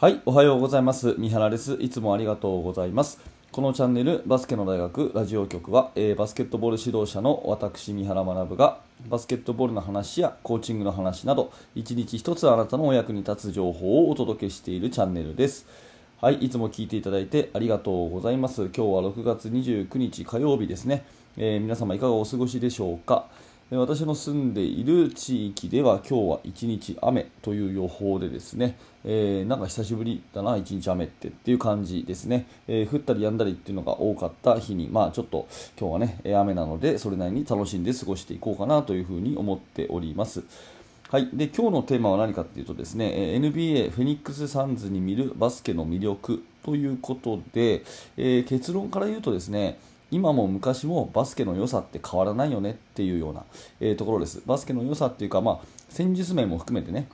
はい、おはようございます。三原です。いつもありがとうございます。このチャンネル、バスケの大学ラジオ局は、えーバスケットボール指導者の私、三原学が、バスケットボールの話やコーチングの話など、一日一つあなたのお役に立つ情報をお届けしているチャンネルです。はい、いつも聞いていただいてありがとうございます。今日は6月29日火曜日ですね。えー皆様いかがお過ごしでしょうか？私の住んでいる地域では今日は一日雨という予報でですね、えーなんか久しぶりだな、一日雨ってっていう感じですね、えー降ったり止んだりっていうのが多かった日に、まあちょっと今日はね、雨なので、それなりに楽しんで過ごしていこうかなというふうに思っております。はい、で今日のテーマは何かというとですね、NBA フェニックス・サンズに見るバスケの魅力ということで、えー結論から言うとですね、今も昔もバスケの良さって変わらないよねっていうような、えーところです。バスケの良さっていうか、まあ、戦術面も含めてね、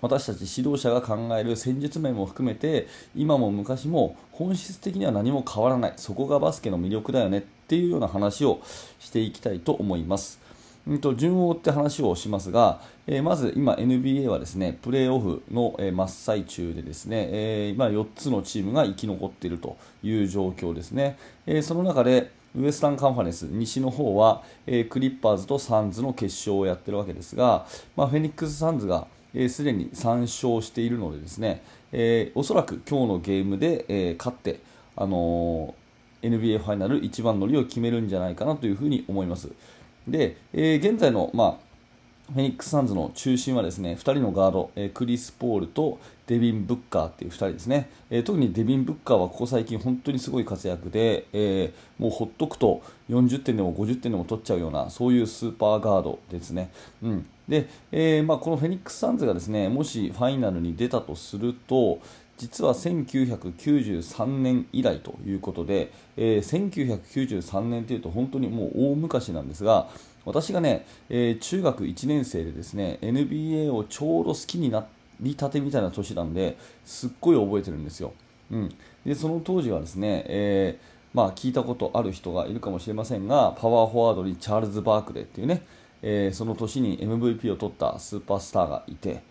私たち指導者が考える戦術面も含めて今も昔も本質的には何も変わらないそこがバスケの魅力だよねっていうような話をしていきたいと思います。うんと順を追って話をしますが、えーまず今 NBA はですねプレーオフの、えー真っ最中でですね、えー今4つのチームが生き残っているという状況ですね、えーその中でウエスタンカンファレンス西の方は、えークリッパーズとサンズの決勝をやってるわけですが、まあ、フェニックス・サンズがえーすでに3勝しているのでですね、えーおそらく今日のゲームで、えー勝って、あのー NBA ファイナル一番乗りを決めるんじゃないかなというふうに思います。で、えー現在の、まあフェニックス・サンズの中心はですね2人のガード、えークリス・ポールとデビン・ブッカーっていう2人ですね、えー特にデビン・ブッカーはここ最近本当にすごい活躍で、えーもうほっとくと40点でも50点でも取っちゃうようなそういうスーパーガードですね。うんでえーまあ、このフェニックス・サンズがですねもしファイナルに出たとすると実は1993年以来ということで、えー1993年というと本当にもう大昔なんですが私がね、えー中学1年生でですね NBA をちょうど好きになりたてみたいな年なんですっごい覚えてるんですよ。うん、でその当時はですね、えーまあ、聞いたことある人がいるかもしれませんがパワーフォワードにチャールズ・バークレーっていうね、えーその年に MVP を取ったスーパースターがいて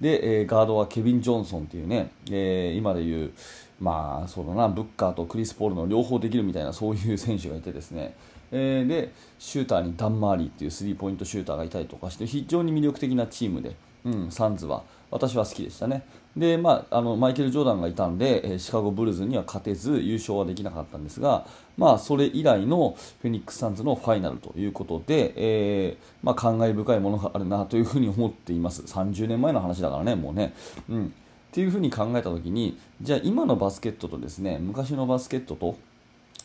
で、えーガードはケビン・ジョンソンっていうね、えー今でいう、まあそうだな、ブッカーとクリス・ポールの両方できるみたいなそういう選手がいてですね、えーでシューターにダン・マーリーっていうスリーポイントシューターがいたりとかして非常に魅力的なチームで、うん、サンズは私は好きでしたね。で、まあ、あのマイケル・ジョーダンがいたんで、えーシカゴ・ブルーズには勝てず優勝はできなかったんですが、まあ、それ以来のフェニックス・サンズのファイナルということで、えーまあ、感慨深いものがあるなというふうに思っています。30年前の話だからね、もうね。うん。っていうふうに考えたときにじゃあ今のバスケットとですね昔のバスケットと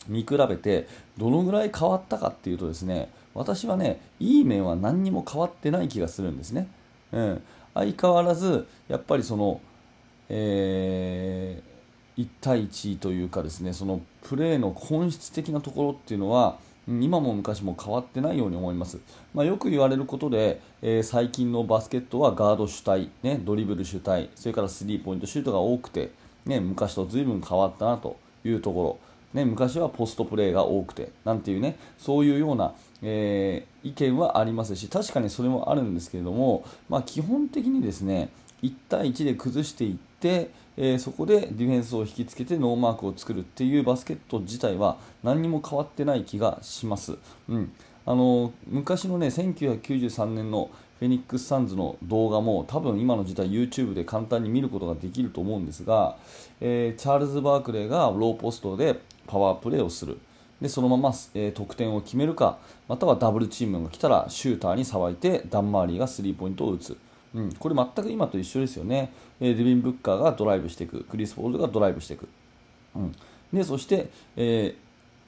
見比べてどのぐらい変わったかっていうとですね私はねいい面は何にも変わってない気がするんですね、うん、相変わらずやっぱりその、え1対1というかですねそのプレーの本質的なところっていうのは今も昔も変わってないように思います、まあ、よく言われることで、えー最近のバスケットはガード主体、ね、ドリブル主体それからスリーポイントシュートが多くて、ね、昔と随分変わったなというところ、ね、昔はポストプレーが多くてなんていうねそういうような、えー意見はありますし確かにそれもあるんですけれども、まあ、基本的にですね1対1で崩していって、えそこでディフェンスを引きつけてノーマークを作るっていうバスケット自体は何にも変わってない気がします。うん。あの昔のね1993年のフェニックス・サンズの動画も多分今の時代 YouTube で簡単に見ることができると思うんですが、えーチャールズ・バークレーがローポストでパワープレーをする。でそのまま、えー得点を決めるかまたはダブルチームが来たらシューターにさばいてダン・マーリーがスリーポイントを打つ、うん、これ全く今と一緒ですよね、えデビン・ブッカーがドライブしていく。クリス・ポールがドライブしていく、うん、でそして、えー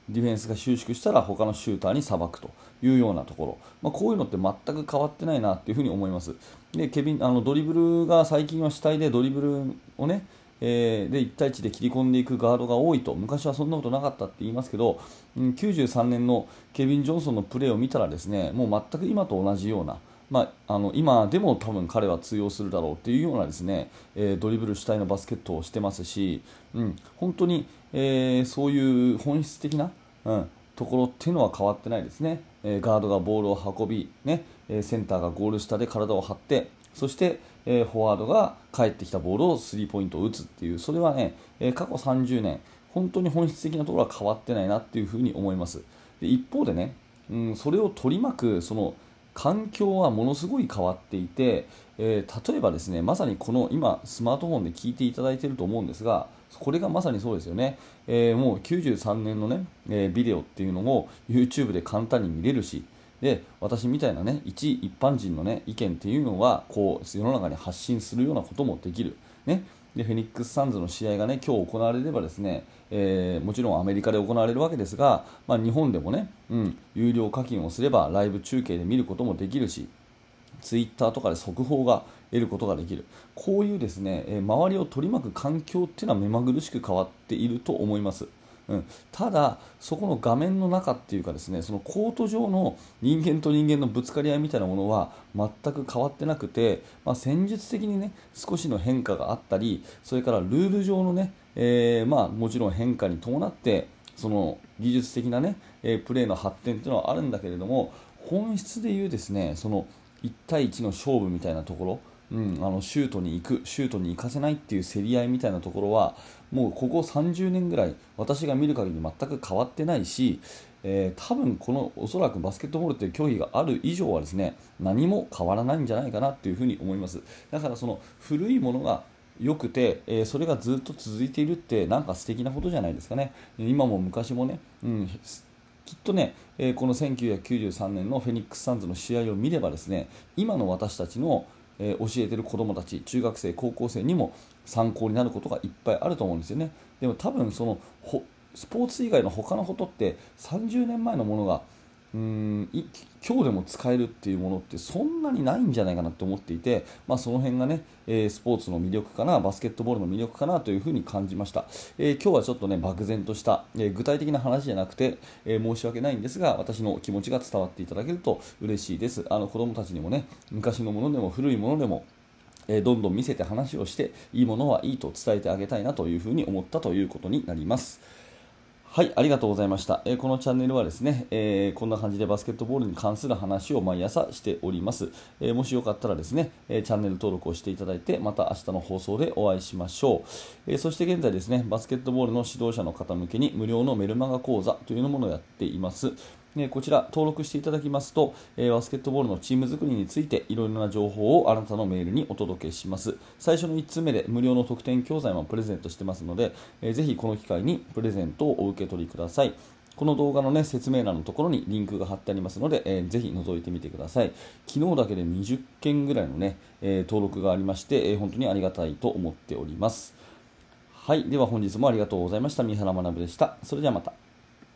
ディフェンスが収縮したら他のシューターにさばくというようなところ、まあ、こういうのって全く変わってないなというふに思います。でケビンあのドリブルが最近は主体でドリブルをねえーで1対1で切り込んでいくガードが多いと。昔はそんなことなかったって言いますけど、うん、93年のケビン・ジョンソンのプレーを見たらですねもう全く今と同じようなまあ、あの今でも多分彼は通用するだろうというようなですね、えードリブル主体のバスケットをしてますし、うん、本当に、えーそういう本質的な、うん、ところっていうのは変わってないですね、えーガードがボールを運び、ねえセンターがゴール下で体を張ってそして、え、フォワードが帰ってきたボールをスリーポイントを打つっていう、それはね、え、過去30年、本当に本質的なところは変わってないなっていうふに思います。で一方でね、うん、それを取り巻くその環境はものすごい変わっていて、えー、例えばですねまさにこの今スマートフォンで聞いていただいていると思うんですがこれがまさにそうですよね、えー、もう93年のね、えー、ビデオっていうのを YouTube で簡単に見れるしで私みたいなね一一般人の、ね、意見っていうのはこう世の中に発信するようなこともできる、ね、でフェニックス・サンズの試合が、ね、今日行われればですね、えー、もちろんアメリカで行われるわけですが、まあ、日本でもね、うん、有料課金をすればライブ中継で見ることもできるしツイッターとかで速報が得ることができるこういうですね、え周りを取り巻く環境っていうのは目まぐるしく変わっていると思います。うん、ただ、そこの画面の中っていうかですねそのコート上の人間と人間のぶつかり合いみたいなものは全く変わってなくて、まあ、戦術的にね少しの変化があったりそれからルール上のね、えー、まあ、もちろん変化に伴ってその技術的なね、えー、プレーの発展っていうのはあるんだけれども本質でいうですねその1対1の勝負みたいなところうん、あのシュートに行くシュートに行かせないっていう競り合いみたいなところはもうここ30年ぐらい私が見る限り全く変わってないし、えー、多分このおそらくバスケットボールという競技がある以上はですね何も変わらないんじゃないかなというふに思います。だからその古いものが良くて、えー、それがずっと続いているってなんか素敵なことじゃないですかね。今も昔もね、うん、きっとね、えー、この1993年のフェニックス・サンズの試合を見ればですね今の私たちのえ教えてる子どもたち中学生高校生にも参考になることがいっぱいあると思うんですよね。でも多分そのスポーツ以外の他のことって30年前のものがうん今日でも使えるっていうものってそんなにないんじゃないかなと思っていて、まあ、その辺がね、えー、スポーツの魅力かなバスケットボールの魅力かなというふうに感じました、えー、今日はちょっとね漠然とした、えー、具体的な話じゃなくて、え申し訳ないんですが私の気持ちが伝わっていただけると嬉しいですあの子供たちにもね昔のものでも古いものでもえどんどん見せて話をしていいものはいいと伝えてあげたいなというふうに思ったということになります。はい、ありがとうございました。えー、このチャンネルはですね、えー、こんな感じでバスケットボールに関する話を毎朝しております。えー、もしよかったらですね、えチャンネル登録をしていただいて、また明日の放送でお会いしましょう。えそして現在ですね、バスケットボールの指導者の方向けに無料のメルマガ講座というものをやっています。こちら登録していただきますと、えバスケットボールのチーム作りについていろいろな情報をあなたのメールにお届けします。最初の1つ目で無料の特典教材もプレゼントしてますので、えー、ぜひこの機会にプレゼントをお受け取りください。この動画の、ね、説明欄のところにリンクが貼ってありますので、えー、ぜひ覗いてみてください。昨日だけで20件ぐらいのね、えー、登録がありまして、えー、本当にありがたいと思っております。はいでは本日もありがとうございました。三原学でした。それではまた。